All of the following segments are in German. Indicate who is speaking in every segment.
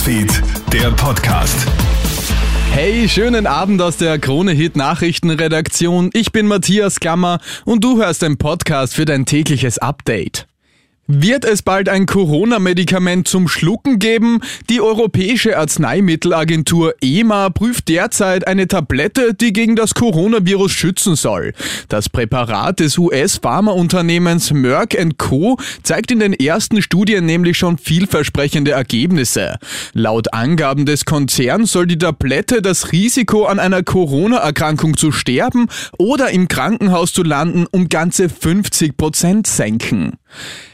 Speaker 1: Newsfeed, der Podcast.
Speaker 2: Hey, schönen Abend aus der Krone Hit Nachrichtenredaktion. Ich bin Matthias Gammer und du hörst den Podcast für dein tägliches Update. Wird es bald ein Corona-Medikament zum Schlucken geben? Die Europäische Arzneimittelagentur EMA prüft derzeit eine Tablette, die gegen das Coronavirus schützen soll. Das Präparat des US-Pharmaunternehmens Merck Co. zeigt in den ersten Studien nämlich schon vielversprechende Ergebnisse. Laut Angaben des Konzerns soll die Tablette das Risiko an einer Corona-Erkrankung zu sterben oder im Krankenhaus zu landen um ganze 50 Prozent senken.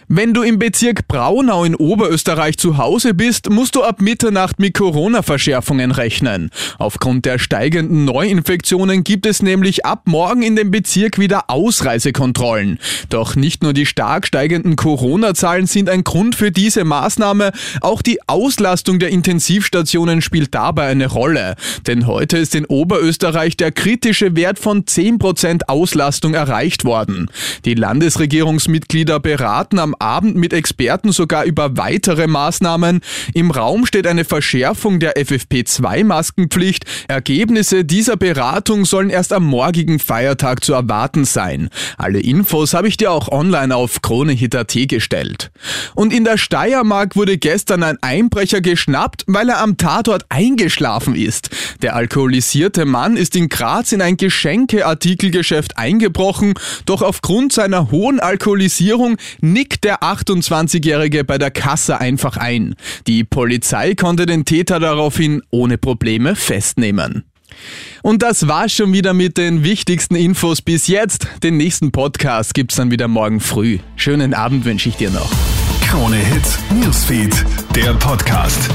Speaker 2: Wenn du im Bezirk Braunau in Oberösterreich zu Hause bist, musst du ab Mitternacht mit Corona-Verschärfungen rechnen. Aufgrund der steigenden Neuinfektionen gibt es nämlich ab morgen in dem Bezirk wieder Ausreisekontrollen. Doch nicht nur die stark steigenden Corona-Zahlen sind ein Grund für diese Maßnahme, auch die Auslastung der Intensivstationen spielt dabei eine Rolle. Denn heute ist in Oberösterreich der kritische Wert von 10% Auslastung erreicht worden. Die Landesregierungsmitglieder beraten am Abend mit Experten sogar über weitere Maßnahmen. Im Raum steht eine Verschärfung der FFP2-Maskenpflicht. Ergebnisse dieser Beratung sollen erst am morgigen Feiertag zu erwarten sein. Alle Infos habe ich dir auch online auf KroneHit.at gestellt. Und in der Steiermark wurde gestern ein Einbrecher geschnappt, weil er am Tatort eingeschlafen ist. Der alkoholisierte Mann ist in Graz in ein Geschenkeartikelgeschäft eingebrochen, doch aufgrund seiner hohen Alkoholisierung nickt der 28-Jährige bei der Kasse einfach ein. Die Polizei konnte den Täter daraufhin ohne Probleme festnehmen. Und das war's schon wieder mit den wichtigsten Infos bis jetzt. Den nächsten Podcast gibt's dann wieder morgen früh. Schönen Abend wünsche ich dir noch.
Speaker 1: Krone Hit Newsfeed, der Podcast.